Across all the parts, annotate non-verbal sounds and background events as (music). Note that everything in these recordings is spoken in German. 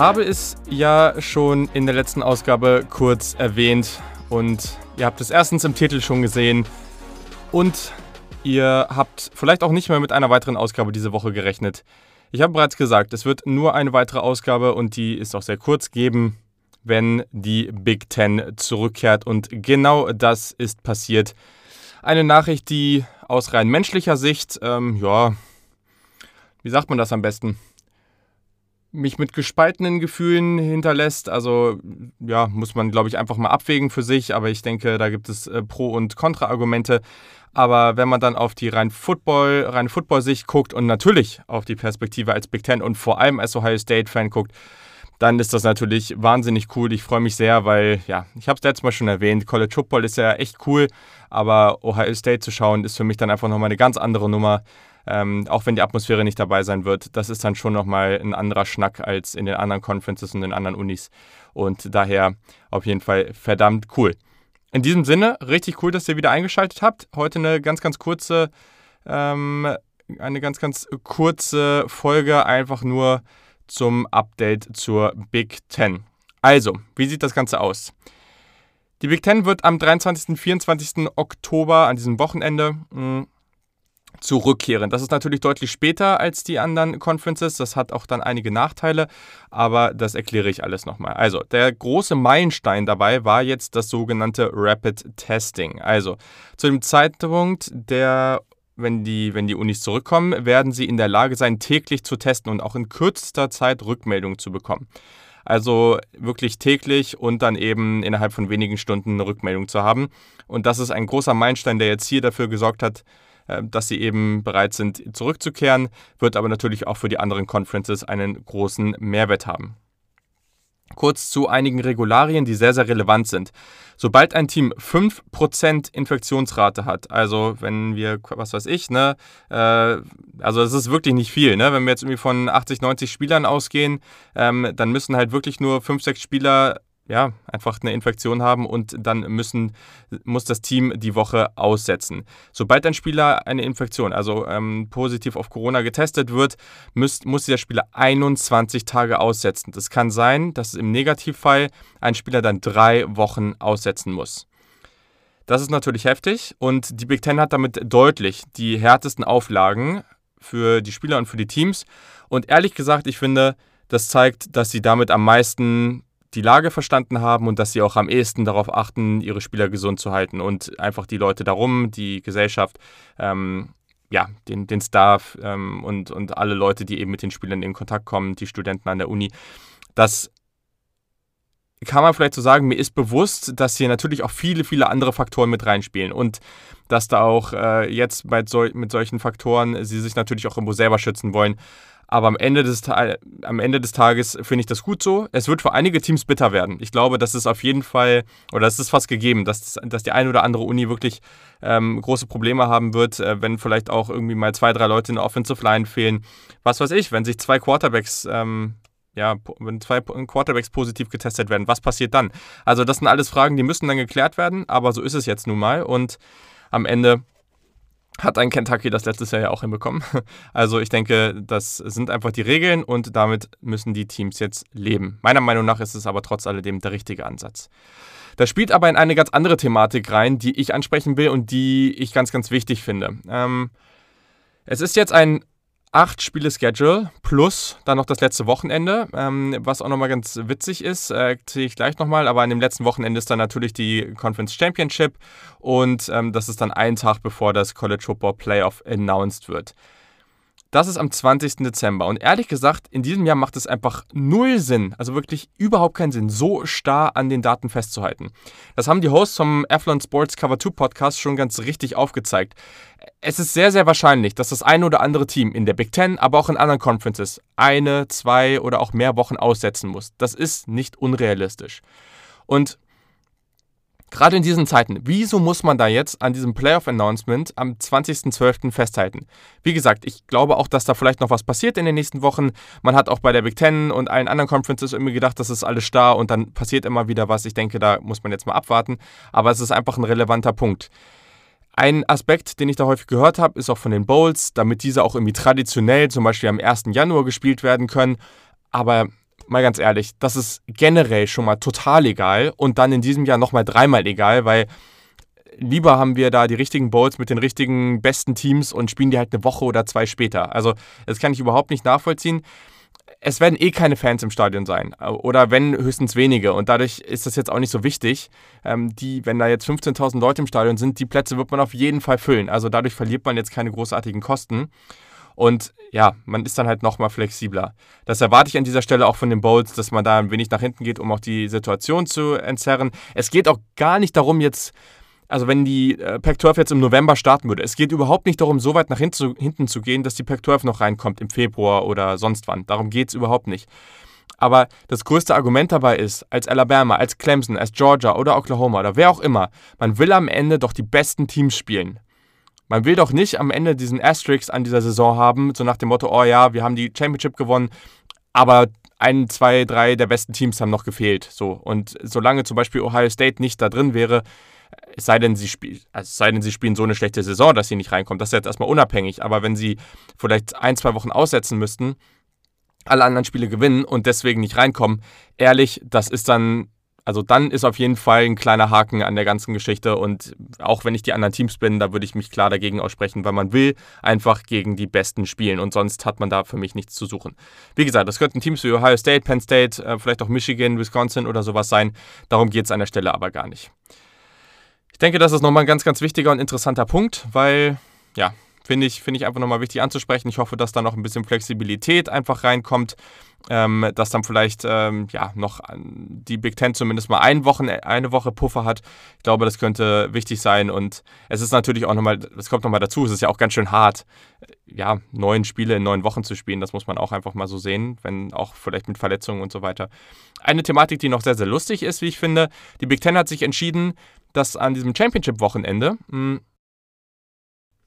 habe es ja schon in der letzten Ausgabe kurz erwähnt und ihr habt es erstens im Titel schon gesehen und ihr habt vielleicht auch nicht mehr mit einer weiteren Ausgabe diese Woche gerechnet. Ich habe bereits gesagt, es wird nur eine weitere Ausgabe und die ist auch sehr kurz geben, wenn die Big Ten zurückkehrt und genau das ist passiert. Eine Nachricht, die aus rein menschlicher Sicht, ähm, ja, wie sagt man das am besten? Mich mit gespaltenen Gefühlen hinterlässt. Also ja, muss man, glaube ich, einfach mal abwägen für sich. Aber ich denke, da gibt es äh, Pro- und Kontra-Argumente. Aber wenn man dann auf die rein Football, rein Football-Sicht guckt und natürlich auf die Perspektive als Big Ten und vor allem als Ohio State-Fan guckt, dann ist das natürlich wahnsinnig cool. Ich freue mich sehr, weil, ja, ich habe es letztes Mal schon erwähnt, College Football ist ja echt cool, aber Ohio State zu schauen, ist für mich dann einfach nochmal eine ganz andere Nummer. Ähm, auch wenn die Atmosphäre nicht dabei sein wird, das ist dann schon nochmal ein anderer Schnack als in den anderen Conferences und den anderen Unis. Und daher auf jeden Fall verdammt cool. In diesem Sinne, richtig cool, dass ihr wieder eingeschaltet habt. Heute eine ganz, ganz kurze, ähm, eine ganz, ganz kurze Folge, einfach nur zum Update zur Big Ten. Also, wie sieht das Ganze aus? Die Big Ten wird am 23. und 24. Oktober an diesem Wochenende mh, hm, zurückkehren. Das ist natürlich deutlich später als die anderen Conferences. Das hat auch dann einige Nachteile, aber das erkläre ich alles nochmal. Also, der große Meilenstein dabei war jetzt das sogenannte Rapid Testing. Also, zu dem Zeitpunkt der wenn die, wenn die Unis zurückkommen, werden sie in der Lage sein, täglich zu testen und auch in kürzester Zeit Rückmeldungen zu bekommen. Also wirklich täglich und dann eben innerhalb von wenigen Stunden eine Rückmeldung zu haben. Und das ist ein großer Meilenstein, der jetzt hier dafür gesorgt hat, dass sie eben bereit sind, zurückzukehren, wird aber natürlich auch für die anderen Conferences einen großen Mehrwert haben. Kurz zu einigen Regularien, die sehr, sehr relevant sind. Sobald ein Team 5% Infektionsrate hat, also wenn wir, was weiß ich, ne, äh, also das ist wirklich nicht viel, ne, wenn wir jetzt irgendwie von 80, 90 Spielern ausgehen, ähm, dann müssen halt wirklich nur 5, 6 Spieler ja, einfach eine Infektion haben und dann müssen, muss das Team die Woche aussetzen. Sobald ein Spieler eine Infektion, also ähm, positiv auf Corona getestet wird, muss, muss der Spieler 21 Tage aussetzen. Das kann sein, dass im Negativfall ein Spieler dann drei Wochen aussetzen muss. Das ist natürlich heftig und die Big Ten hat damit deutlich die härtesten Auflagen für die Spieler und für die Teams. Und ehrlich gesagt, ich finde, das zeigt, dass sie damit am meisten die Lage verstanden haben und dass sie auch am ehesten darauf achten, ihre Spieler gesund zu halten und einfach die Leute darum, die Gesellschaft, ähm, ja, den, den Staff ähm, und, und alle Leute, die eben mit den Spielern in Kontakt kommen, die Studenten an der Uni. Das kann man vielleicht so sagen, mir ist bewusst, dass hier natürlich auch viele, viele andere Faktoren mit reinspielen und dass da auch äh, jetzt bei so, mit solchen Faktoren sie sich natürlich auch irgendwo selber schützen wollen. Aber am Ende des, am Ende des Tages finde ich das gut so. Es wird für einige Teams bitter werden. Ich glaube, das ist auf jeden Fall, oder das ist fast gegeben, dass, dass die eine oder andere Uni wirklich ähm, große Probleme haben wird, äh, wenn vielleicht auch irgendwie mal zwei, drei Leute in der Offensive Line fehlen. Was weiß ich, wenn sich zwei Quarterbacks ähm, ja, wenn zwei Quarterbacks positiv getestet werden, was passiert dann? Also das sind alles Fragen, die müssen dann geklärt werden, aber so ist es jetzt nun mal und am Ende hat ein Kentucky das letztes Jahr ja auch hinbekommen. (laughs) Also ich denke, das sind einfach die Regeln und damit müssen die Teams jetzt leben. Meiner Meinung nach ist es aber trotz alledem der richtige Ansatz. Das spielt aber in eine ganz andere Thematik rein, die ich ansprechen will und die ich ganz, ganz wichtig finde. Ähm, es ist jetzt ein acht Spiele Schedule plus dann noch das letzte Wochenende, ähm, was auch nochmal ganz witzig ist, äh, ich gleich nochmal, aber an dem letzten Wochenende ist dann natürlich die Conference Championship und ähm, das ist dann ein Tag bevor das College Football Playoff announced wird. Das ist am 20. Dezember. Und ehrlich gesagt, in diesem Jahr macht es einfach null Sinn, also wirklich überhaupt keinen Sinn, so starr an den Daten festzuhalten. Das haben die Hosts vom Athlon Sports Cover 2 Podcast schon ganz richtig aufgezeigt. Es ist sehr, sehr wahrscheinlich, dass das eine oder andere Team in der Big Ten, aber auch in anderen Conferences eine, zwei oder auch mehr Wochen aussetzen muss. Das ist nicht unrealistisch. Und Gerade in diesen Zeiten, wieso muss man da jetzt an diesem Playoff-Announcement am 20.12. festhalten? Wie gesagt, ich glaube auch, dass da vielleicht noch was passiert in den nächsten Wochen. Man hat auch bei der Big Ten und allen anderen Conferences irgendwie gedacht, das ist alles starr und dann passiert immer wieder was. Ich denke, da muss man jetzt mal abwarten. Aber es ist einfach ein relevanter Punkt. Ein Aspekt, den ich da häufig gehört habe, ist auch von den Bowls, damit diese auch irgendwie traditionell zum Beispiel am 1. Januar gespielt werden können. Aber mal ganz ehrlich, das ist generell schon mal total egal und dann in diesem Jahr nochmal dreimal egal, weil lieber haben wir da die richtigen Bowls mit den richtigen besten Teams und spielen die halt eine Woche oder zwei später. Also das kann ich überhaupt nicht nachvollziehen. Es werden eh keine Fans im Stadion sein. Oder wenn höchstens wenige. Und dadurch ist das jetzt auch nicht so wichtig. Ähm, die, wenn da jetzt 15.000 Leute im Stadion sind, die Plätze wird man auf jeden Fall füllen. Also dadurch verliert man jetzt keine großartigen Kosten. Und ja, man ist dann halt nochmal flexibler. Das erwarte ich an dieser Stelle auch von den Bowls, dass man da ein wenig nach hinten geht, um auch die Situation zu entzerren. Es geht auch gar nicht darum, jetzt also wenn die äh, Pac-12 jetzt im November starten würde, es geht überhaupt nicht darum, so weit nach hinten zu, hinten zu gehen, dass die Pac-12 noch reinkommt im Februar oder sonst wann. Darum geht es überhaupt nicht. Aber das größte Argument dabei ist, als Alabama, als Clemson, als Georgia oder Oklahoma oder wer auch immer, man will am Ende doch die besten Teams spielen. Man will doch nicht am Ende diesen Asterix an dieser Saison haben, so nach dem Motto, oh ja, wir haben die Championship gewonnen, aber ein, zwei, drei der besten Teams haben noch gefehlt. So. Und solange zum Beispiel Ohio State nicht da drin wäre, es sei denn, sie, also es sei denn, sie spielen so eine schlechte Saison, dass sie nicht reinkommen. Das ist jetzt erstmal unabhängig. Aber wenn sie vielleicht ein, zwei Wochen aussetzen müssten, alle anderen Spiele gewinnen und deswegen nicht reinkommen, ehrlich, das ist dann, also dann ist auf jeden Fall ein kleiner Haken an der ganzen Geschichte. Und auch wenn ich die anderen Teams bin, da würde ich mich klar dagegen aussprechen, weil man will einfach gegen die Besten spielen und sonst hat man da für mich nichts zu suchen. Wie gesagt, das könnten Teams wie Ohio State, Penn State, äh, vielleicht auch Michigan, Wisconsin oder sowas sein. Darum geht es an der Stelle aber gar nicht. Ich denke, das ist nochmal ein ganz, ganz wichtiger und interessanter Punkt, weil, ja, finde ich, find ich einfach nochmal wichtig anzusprechen. Ich hoffe, dass da noch ein bisschen Flexibilität einfach reinkommt, ähm, dass dann vielleicht ähm, ja, noch die Big Ten zumindest mal ein Wochen, eine Woche Puffer hat. Ich glaube, das könnte wichtig sein und es ist natürlich auch nochmal, es kommt nochmal dazu, es ist ja auch ganz schön hart, ja, neun Spiele in neun Wochen zu spielen. Das muss man auch einfach mal so sehen, wenn auch vielleicht mit Verletzungen und so weiter. Eine Thematik, die noch sehr, sehr lustig ist, wie ich finde, die Big Ten hat sich entschieden, dass an diesem Championship-Wochenende hm,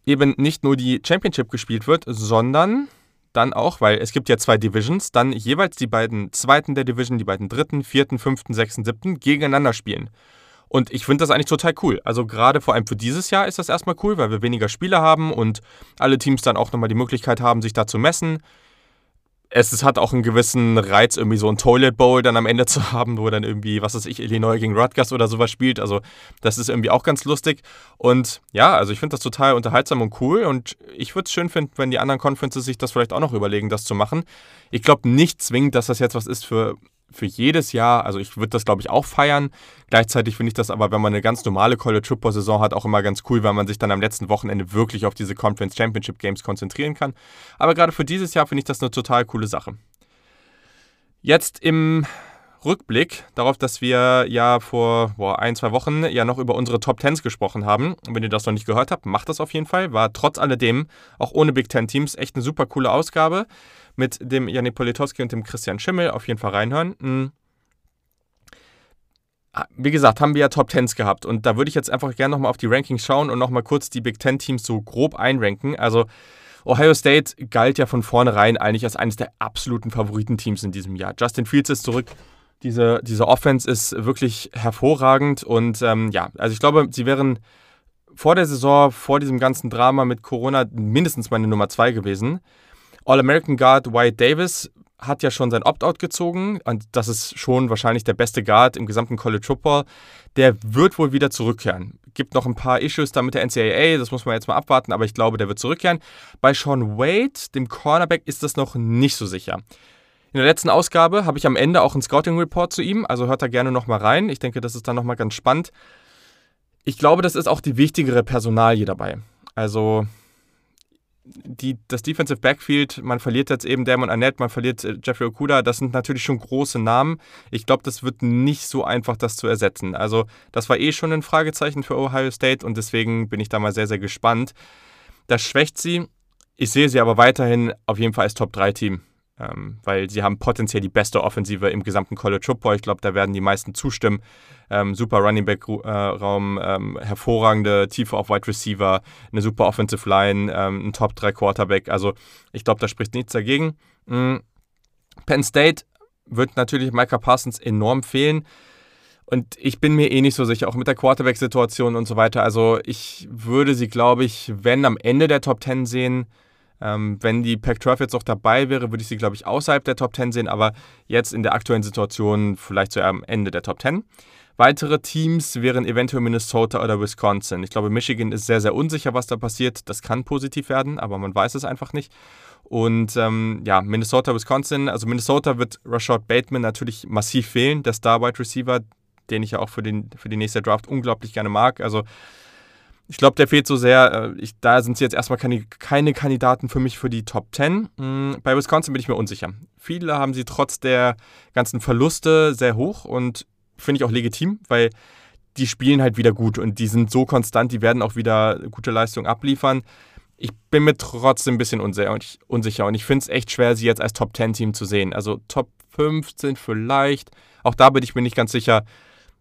eben nicht nur die Championship gespielt wird, sondern dann auch, weil es gibt ja zwei Divisions, dann jeweils die beiden Zweiten der Division, die beiden Dritten, Vierten, Fünften, Sechsten, Siebten gegeneinander spielen. Und ich finde das eigentlich total cool. Also gerade vor allem für dieses Jahr ist das erstmal cool, weil wir weniger Spieler haben und alle Teams dann auch nochmal die Möglichkeit haben, sich da zu messen es, es, hat auch einen gewissen Reiz, irgendwie so ein Toilet Bowl dann am Ende (laughs) zu haben, wo dann irgendwie, was weiß ich, Illinois gegen Rutgers oder sowas spielt. Also, das ist irgendwie auch ganz lustig. Und ja, also ich finde das total unterhaltsam und cool. Und ich würde es schön finden, wenn die anderen Conferences sich das vielleicht auch noch überlegen, das zu machen. Ich glaube nicht zwingend, dass das jetzt was ist für für jedes Jahr, also ich würde das glaube ich auch feiern. Gleichzeitig finde ich das aber, wenn man eine ganz normale College Football Saison hat, auch immer ganz cool, weil man sich dann am letzten Wochenende wirklich auf diese Conference Championship Games konzentrieren kann. Aber gerade für dieses Jahr finde ich das eine total coole Sache. Jetzt im Rückblick darauf, dass wir ja vor boah, ein, zwei Wochen ja noch über unsere Top Tens gesprochen haben. Und wenn ihr das noch nicht gehört habt, macht das auf jeden Fall. War trotz alledem, auch ohne Big Ten Teams, echt eine super coole Ausgabe mit dem Janik Politowski und dem Christian Schimmel. Auf jeden Fall reinhören. Hm. Ah, wie gesagt, haben wir ja Top Tens gehabt und da würde ich jetzt einfach gerne nochmal auf die Rankings schauen und nochmal kurz die Big Ten Teams so grob einranken. Also Ohio State galt ja von vornherein eigentlich als eines der absoluten Favoritenteams in diesem Jahr. Justin Fields ist zurück. Diese, diese Offense ist wirklich hervorragend und ähm, ja, also ich glaube, sie wären vor der Saison, vor diesem ganzen Drama mit Corona mindestens meine Nummer zwei gewesen. All-American Guard Wyatt Davis hat ja schon sein Opt-out gezogen und das ist schon wahrscheinlich der beste Guard im gesamten College Football. Der wird wohl wieder zurückkehren. Gibt noch ein paar Issues da mit der NCAA, das muss man jetzt mal abwarten, aber ich glaube, der wird zurückkehren. Bei Sean Wade, dem Cornerback, ist das noch nicht so sicher. In der letzten Ausgabe habe ich am Ende auch einen Scouting-Report zu ihm, also hört da gerne nochmal rein. Ich denke, das ist dann nochmal ganz spannend. Ich glaube, das ist auch die wichtigere Personalie dabei. Also die, das Defensive Backfield, man verliert jetzt eben Damon Annette, man verliert äh, Jeffrey Okuda, das sind natürlich schon große Namen. Ich glaube, das wird nicht so einfach, das zu ersetzen. Also, das war eh schon ein Fragezeichen für Ohio State und deswegen bin ich da mal sehr, sehr gespannt. Das schwächt sie. Ich sehe sie aber weiterhin auf jeden Fall als Top-3-Team ähm, weil sie haben potenziell die beste Offensive im gesamten College Football. Ich glaube, da werden die meisten zustimmen. Ähm, super Running Back äh, Raum, ähm, hervorragende Tiefe auf Wide Receiver, eine super Offensive Line, ähm, ein Top 3 Quarterback. Also ich glaube, da spricht nichts dagegen. Mhm. Penn State wird natürlich Micah Parsons enorm fehlen. Und ich bin mir eh nicht so sicher, auch mit der Quarterback-Situation und so weiter. Also ich würde sie, glaube ich, wenn am Ende der Top 10 sehen, Ähm, wenn die Pac-12 jetzt noch dabei wäre, würde ich sie, glaube ich, außerhalb der Top 10 sehen, aber jetzt in der aktuellen Situation vielleicht so am Ende der Top 10. Weitere Teams wären eventuell Minnesota oder Wisconsin. Ich glaube, Michigan ist sehr, sehr unsicher, was da passiert. Das kann positiv werden, aber man weiß es einfach nicht. Und ähm, ja, Minnesota, Wisconsin. Also Minnesota wird Rashad Bateman natürlich massiv fehlen, der Star Wide Receiver, den ich ja auch für, den, für die nächste Draft unglaublich gerne mag. Also ich glaube, der fehlt so sehr. Äh, ich, da sind sie jetzt erstmal keine, keine Kandidaten für mich für die Top 10. Hm, bei Wisconsin bin ich mir unsicher. Viele haben sie trotz der ganzen Verluste sehr hoch und finde ich auch legitim, weil die spielen halt wieder gut und die sind so konstant, die werden auch wieder gute Leistung abliefern. Ich bin mir trotzdem ein bisschen unsicher und ich finde es echt schwer, sie jetzt als Top 10 Team zu sehen. Also Top 15 vielleicht. Auch da bin ich mir nicht ganz sicher.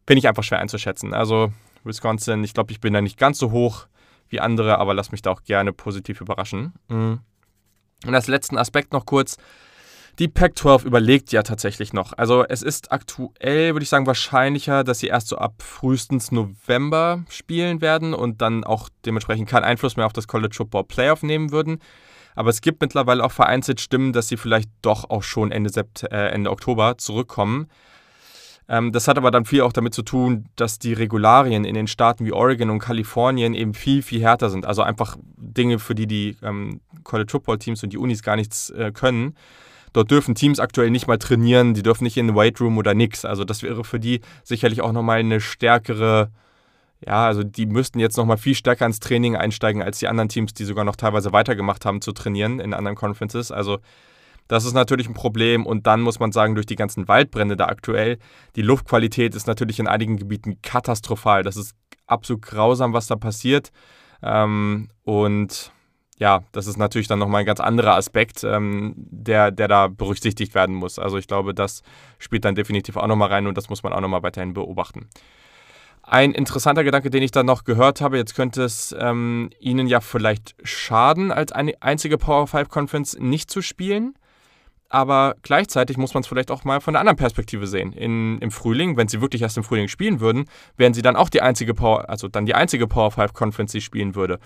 Finde ich einfach schwer einzuschätzen. Also Wisconsin, ich glaube, ich bin da nicht ganz so hoch wie andere, aber lass mich da auch gerne positiv überraschen. Mhm. Und als letzten Aspekt noch kurz. Die Pac-12 überlegt ja tatsächlich noch. Also es ist aktuell, würde ich sagen, wahrscheinlicher, dass sie erst so ab frühestens November spielen werden und dann auch dementsprechend keinen Einfluss mehr auf das College Football Playoff nehmen würden. Aber es gibt mittlerweile auch vereinzelt Stimmen, dass sie vielleicht doch auch schon Ende, Sept äh, Ende Oktober zurückkommen. Ähm, das hat aber dann viel auch damit zu tun, dass die Regularien in den Staaten wie Oregon und Kalifornien eben viel, viel härter sind. Also einfach Dinge, für die die ähm, College Football Teams und die Unis gar nichts äh, können. Dort dürfen Teams aktuell nicht mal trainieren, die dürfen nicht in den Weight Room oder nix. Also das wäre für die sicherlich auch nochmal eine stärkere, ja, also die müssten jetzt nochmal viel stärker ins Training einsteigen als die anderen Teams, die sogar noch teilweise weitergemacht haben zu trainieren in anderen Conferences. Also das ist natürlich ein Problem und dann muss man sagen, durch die ganzen Waldbrände da aktuell, die Luftqualität ist natürlich in einigen Gebieten katastrophal. Das ist absolut grausam, was da passiert. Ähm, und ja, das ist natürlich dann nochmal ein ganz anderer Aspekt, ähm, der, der da berücksichtigt werden muss. Also ich glaube, das spielt dann definitiv auch nochmal rein und das muss man auch nochmal weiterhin beobachten. Ein interessanter Gedanke, den ich dann noch gehört habe, jetzt könnte es ähm, Ihnen ja vielleicht schaden, als eine einzige Power 5 Conference nicht zu spielen aber gleichzeitig muss man es vielleicht auch mal von der anderen Perspektive sehen. In, Im Frühling, wenn sie wirklich erst im Frühling spielen würden, wären sie dann auch die einzige Power, also dann die einzige Power 5 Conference, die spielen würde.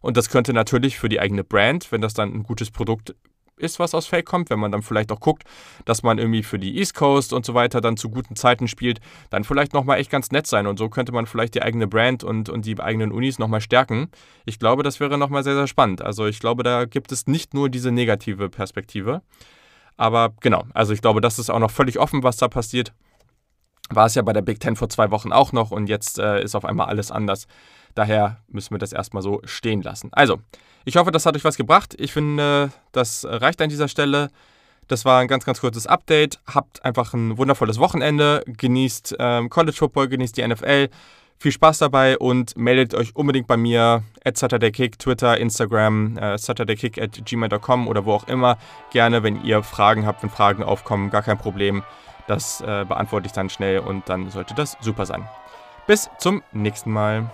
Und das könnte natürlich für die eigene Brand, wenn das dann ein gutes Produkt ist, was aus Fake kommt, wenn man dann vielleicht auch guckt, dass man irgendwie für die East Coast und so weiter dann zu guten Zeiten spielt, dann vielleicht nochmal echt ganz nett sein und so könnte man vielleicht die eigene Brand und, und die eigenen Unis nochmal stärken. Ich glaube, das wäre nochmal sehr, sehr spannend. Also ich glaube, da gibt es nicht nur diese negative Perspektive. Aber genau, also ich glaube, das ist auch noch völlig offen, was da passiert. War es ja bei der Big Ten vor zwei Wochen auch noch und jetzt äh, ist auf einmal alles anders. Daher müssen wir das erstmal so stehen lassen. Also, ich hoffe, das hat euch was gebracht. Ich finde, das reicht an dieser Stelle. Das war ein ganz, ganz kurzes Update. Habt einfach ein wundervolles Wochenende. Genießt ähm, College Football, genießt die NFL. Viel Spaß dabei und meldet euch unbedingt bei mir at SaturdayKick, Twitter, Instagram, äh, SaturdayKick at gmail.com oder wo auch immer. Gerne, wenn ihr Fragen habt, wenn Fragen aufkommen, gar kein Problem. Das äh, beantworte ich dann schnell und dann sollte das super sein. Bis zum nächsten Mal.